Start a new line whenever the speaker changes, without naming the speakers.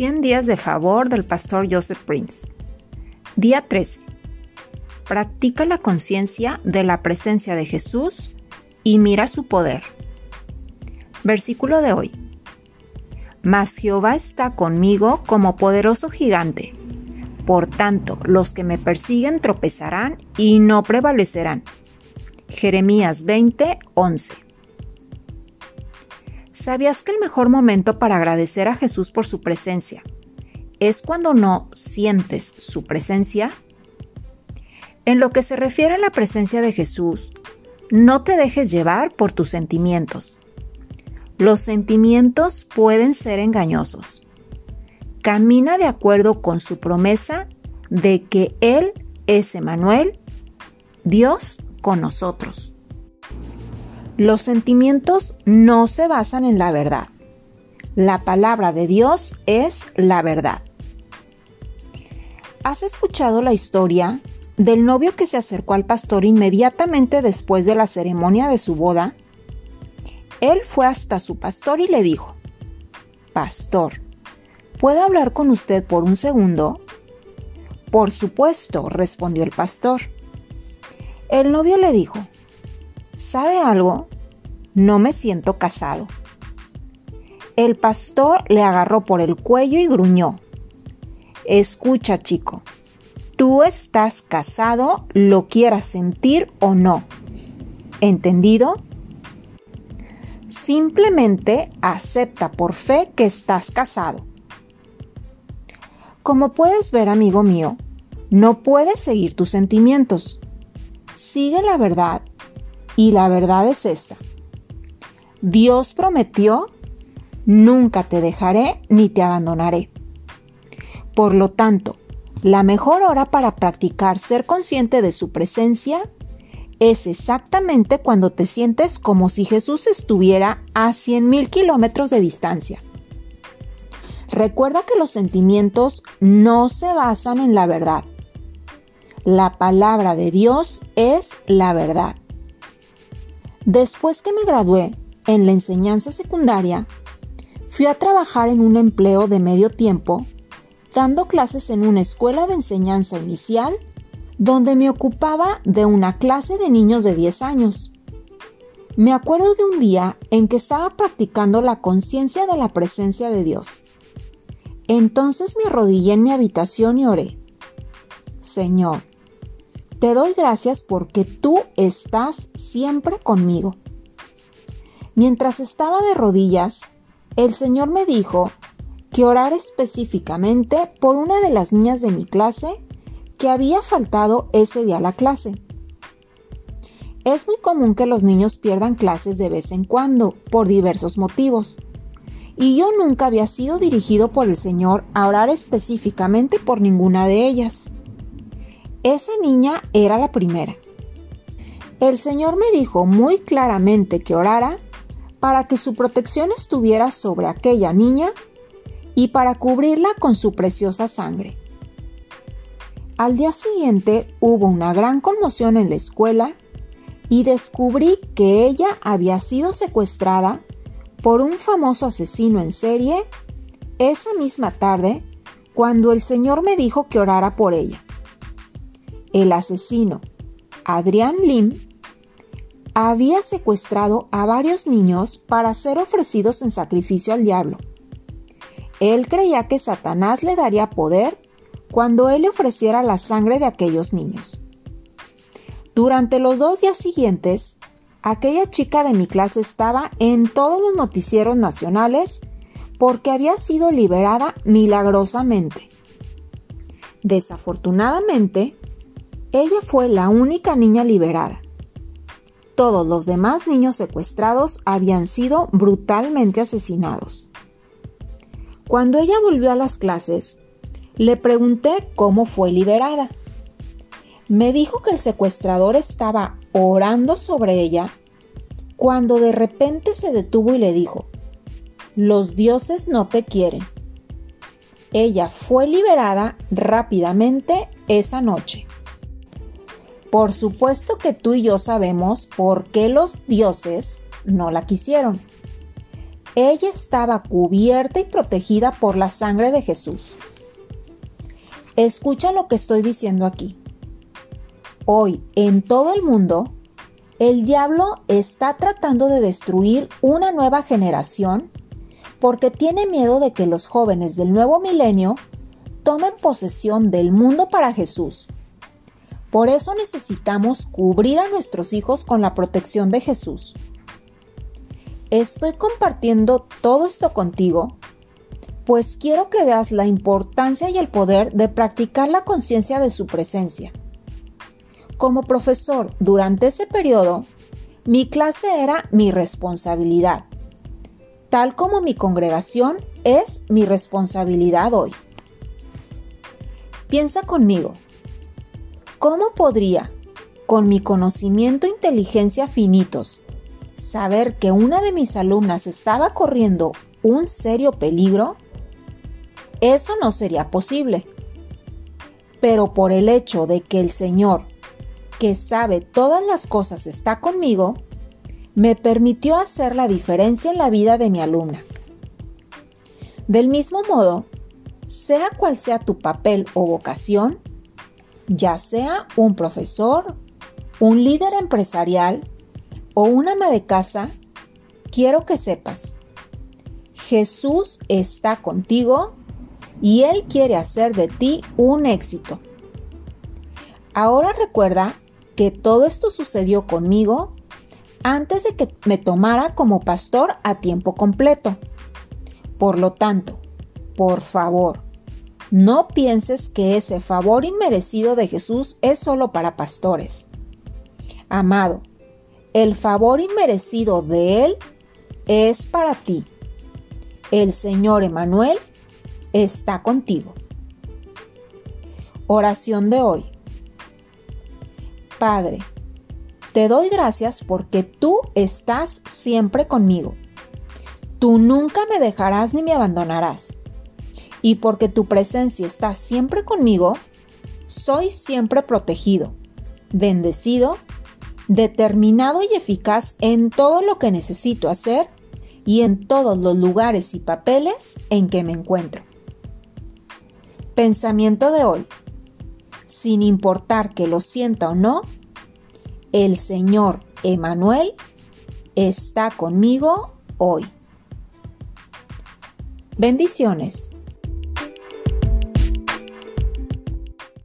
100 días de favor del pastor Joseph Prince. Día 13. Practica la conciencia de la presencia de Jesús y mira su poder. Versículo de hoy. Mas Jehová está conmigo como poderoso gigante. Por tanto, los que me persiguen tropezarán y no prevalecerán. Jeremías 20, 11. ¿Sabías que el mejor momento para agradecer a Jesús por su presencia es cuando no sientes su presencia? En lo que se refiere a la presencia de Jesús, no te dejes llevar por tus sentimientos. Los sentimientos pueden ser engañosos. Camina de acuerdo con su promesa de que Él es Emanuel, Dios con nosotros. Los sentimientos no se basan en la verdad. La palabra de Dios es la verdad. ¿Has escuchado la historia del novio que se acercó al pastor inmediatamente después de la ceremonia de su boda? Él fue hasta su pastor y le dijo, Pastor, ¿puedo hablar con usted por un segundo? Por supuesto, respondió el pastor. El novio le dijo, ¿Sabe algo? No me siento casado. El pastor le agarró por el cuello y gruñó. Escucha, chico, tú estás casado, lo quieras sentir o no. ¿Entendido? Simplemente acepta por fe que estás casado. Como puedes ver, amigo mío, no puedes seguir tus sentimientos. Sigue la verdad y la verdad es esta. Dios prometió, nunca te dejaré ni te abandonaré. Por lo tanto, la mejor hora para practicar ser consciente de su presencia es exactamente cuando te sientes como si Jesús estuviera a 100.000 kilómetros de distancia. Recuerda que los sentimientos no se basan en la verdad. La palabra de Dios es la verdad. Después que me gradué en la enseñanza secundaria, fui a trabajar en un empleo de medio tiempo, dando clases en una escuela de enseñanza inicial, donde me ocupaba de una clase de niños de 10 años. Me acuerdo de un día en que estaba practicando la conciencia de la presencia de Dios. Entonces me arrodillé en mi habitación y oré. Señor, te doy gracias porque tú estás siempre conmigo. Mientras estaba de rodillas, el Señor me dijo que orara específicamente por una de las niñas de mi clase que había faltado ese día a la clase. Es muy común que los niños pierdan clases de vez en cuando, por diversos motivos. Y yo nunca había sido dirigido por el Señor a orar específicamente por ninguna de ellas. Esa niña era la primera. El Señor me dijo muy claramente que orara para que su protección estuviera sobre aquella niña y para cubrirla con su preciosa sangre. Al día siguiente hubo una gran conmoción en la escuela y descubrí que ella había sido secuestrada por un famoso asesino en serie esa misma tarde cuando el Señor me dijo que orara por ella el asesino, Adrián Lim, había secuestrado a varios niños para ser ofrecidos en sacrificio al diablo. Él creía que Satanás le daría poder cuando él le ofreciera la sangre de aquellos niños. Durante los dos días siguientes, aquella chica de mi clase estaba en todos los noticieros nacionales porque había sido liberada milagrosamente. Desafortunadamente, ella fue la única niña liberada. Todos los demás niños secuestrados habían sido brutalmente asesinados. Cuando ella volvió a las clases, le pregunté cómo fue liberada. Me dijo que el secuestrador estaba orando sobre ella cuando de repente se detuvo y le dijo, los dioses no te quieren. Ella fue liberada rápidamente esa noche. Por supuesto que tú y yo sabemos por qué los dioses no la quisieron. ella estaba cubierta y protegida por la sangre de Jesús. Escucha lo que estoy diciendo aquí. Hoy, en todo el mundo, el diablo está tratando de destruir una nueva generación porque tiene miedo de que los jóvenes del nuevo milenio tomen posesión del mundo para Jesús. Por eso necesitamos cubrir a nuestros hijos con la protección de Jesús. Estoy compartiendo todo esto contigo, pues quiero que veas la importancia y el poder de practicar la conciencia de su presencia. Como profesor durante ese periodo, mi clase era mi responsabilidad, tal como mi congregación es mi responsabilidad hoy. Piensa conmigo, ¿cómo podría, con mi conocimiento e inteligencia finitos, saber que una de mis alumnas estaba corriendo un serio peligro, eso no sería posible. Pero por el hecho de que el Señor, que sabe todas las cosas, está conmigo, me permitió hacer la diferencia en la vida de mi alumna. Del mismo modo, sea cual sea tu papel o vocación, ya sea un profesor, un líder empresarial, o un ama de casa, quiero que sepas, Jesús está contigo y Él quiere hacer de ti un éxito. Ahora recuerda que todo esto sucedió conmigo antes de que me tomara como pastor a tiempo completo. Por lo tanto, por favor, no pienses que ese favor inmerecido de Jesús es solo para pastores. Amado, el favor inmerecido de Él es para ti. El Señor Emanuel está contigo. Oración de hoy. Padre, te doy gracias porque tú estás siempre conmigo. Tú nunca me dejarás ni me abandonarás. Y porque tu presencia está siempre conmigo, soy siempre protegido, bendecido determinado y eficaz en todo lo que necesito hacer y en todos los lugares y papeles en que me encuentro. Pensamiento de hoy. Sin importar que lo sienta o no, el Señor Emanuel está conmigo hoy. Bendiciones.